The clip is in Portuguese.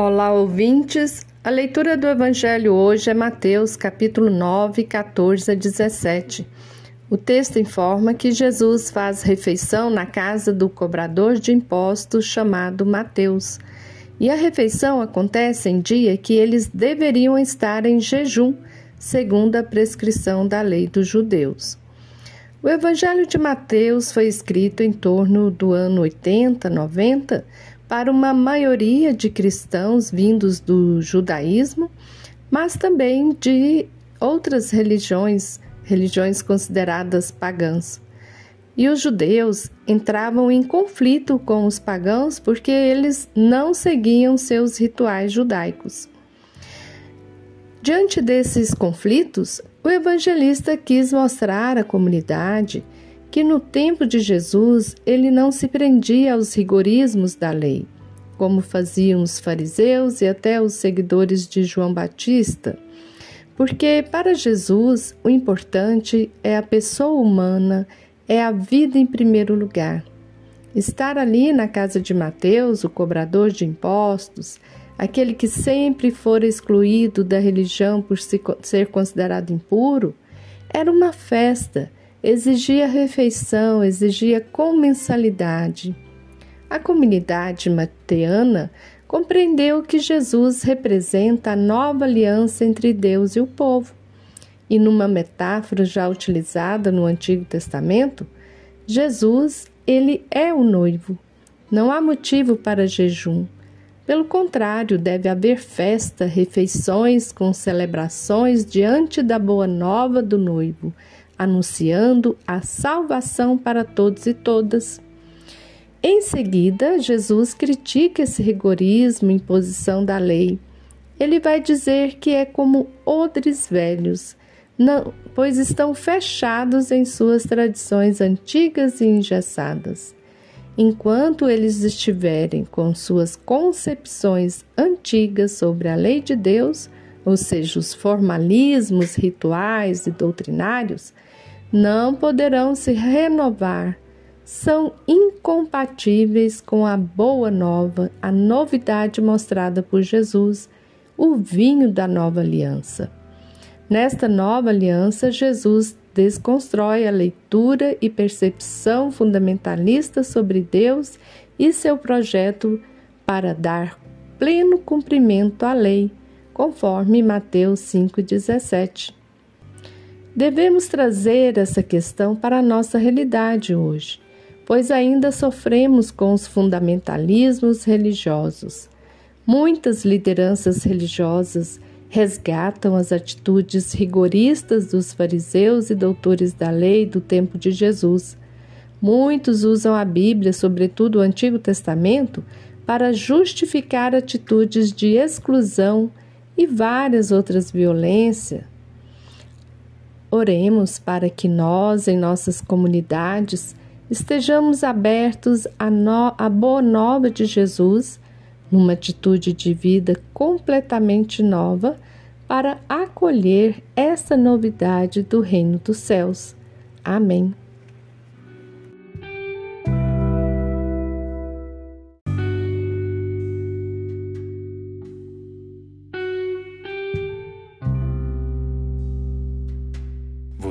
Olá, ouvintes. A leitura do Evangelho hoje é Mateus, capítulo 9, 14 a 17. O texto informa que Jesus faz refeição na casa do cobrador de impostos chamado Mateus. E a refeição acontece em dia que eles deveriam estar em jejum, segundo a prescrição da lei dos judeus. O Evangelho de Mateus foi escrito em torno do ano 80, 90, para uma maioria de cristãos vindos do judaísmo, mas também de outras religiões, religiões consideradas pagãs. E os judeus entravam em conflito com os pagãos porque eles não seguiam seus rituais judaicos. Diante desses conflitos, o evangelista quis mostrar à comunidade que no tempo de Jesus ele não se prendia aos rigorismos da lei, como faziam os fariseus e até os seguidores de João Batista, porque para Jesus o importante é a pessoa humana, é a vida em primeiro lugar. Estar ali na casa de Mateus, o cobrador de impostos, aquele que sempre fora excluído da religião por ser considerado impuro, era uma festa exigia refeição, exigia comensalidade. A comunidade mateana compreendeu que Jesus representa a nova aliança entre Deus e o povo. E numa metáfora já utilizada no Antigo Testamento, Jesus, ele é o noivo. Não há motivo para jejum. Pelo contrário, deve haver festa, refeições com celebrações diante da boa nova do noivo, anunciando a salvação para todos e todas. Em seguida, Jesus critica esse rigorismo, imposição da lei. Ele vai dizer que é como odres velhos, não, pois estão fechados em suas tradições antigas e engessadas. Enquanto eles estiverem com suas concepções antigas sobre a lei de Deus, ou seja, os formalismos rituais e doutrinários, não poderão se renovar. São incompatíveis com a boa nova, a novidade mostrada por Jesus, o vinho da nova aliança. Nesta nova aliança, Jesus desconstrói a leitura e percepção fundamentalista sobre Deus e seu projeto para dar pleno cumprimento à lei, conforme Mateus 5,17. Devemos trazer essa questão para a nossa realidade hoje, pois ainda sofremos com os fundamentalismos religiosos. Muitas lideranças religiosas resgatam as atitudes rigoristas dos fariseus e doutores da lei do tempo de Jesus. Muitos usam a Bíblia, sobretudo o Antigo Testamento, para justificar atitudes de exclusão e várias outras violências Oremos para que nós, em nossas comunidades, estejamos abertos à, no, boa nova de Jesus, numa atitude de vida completamente nova, para acolher essa novidade do Reino dos Céus. Amém.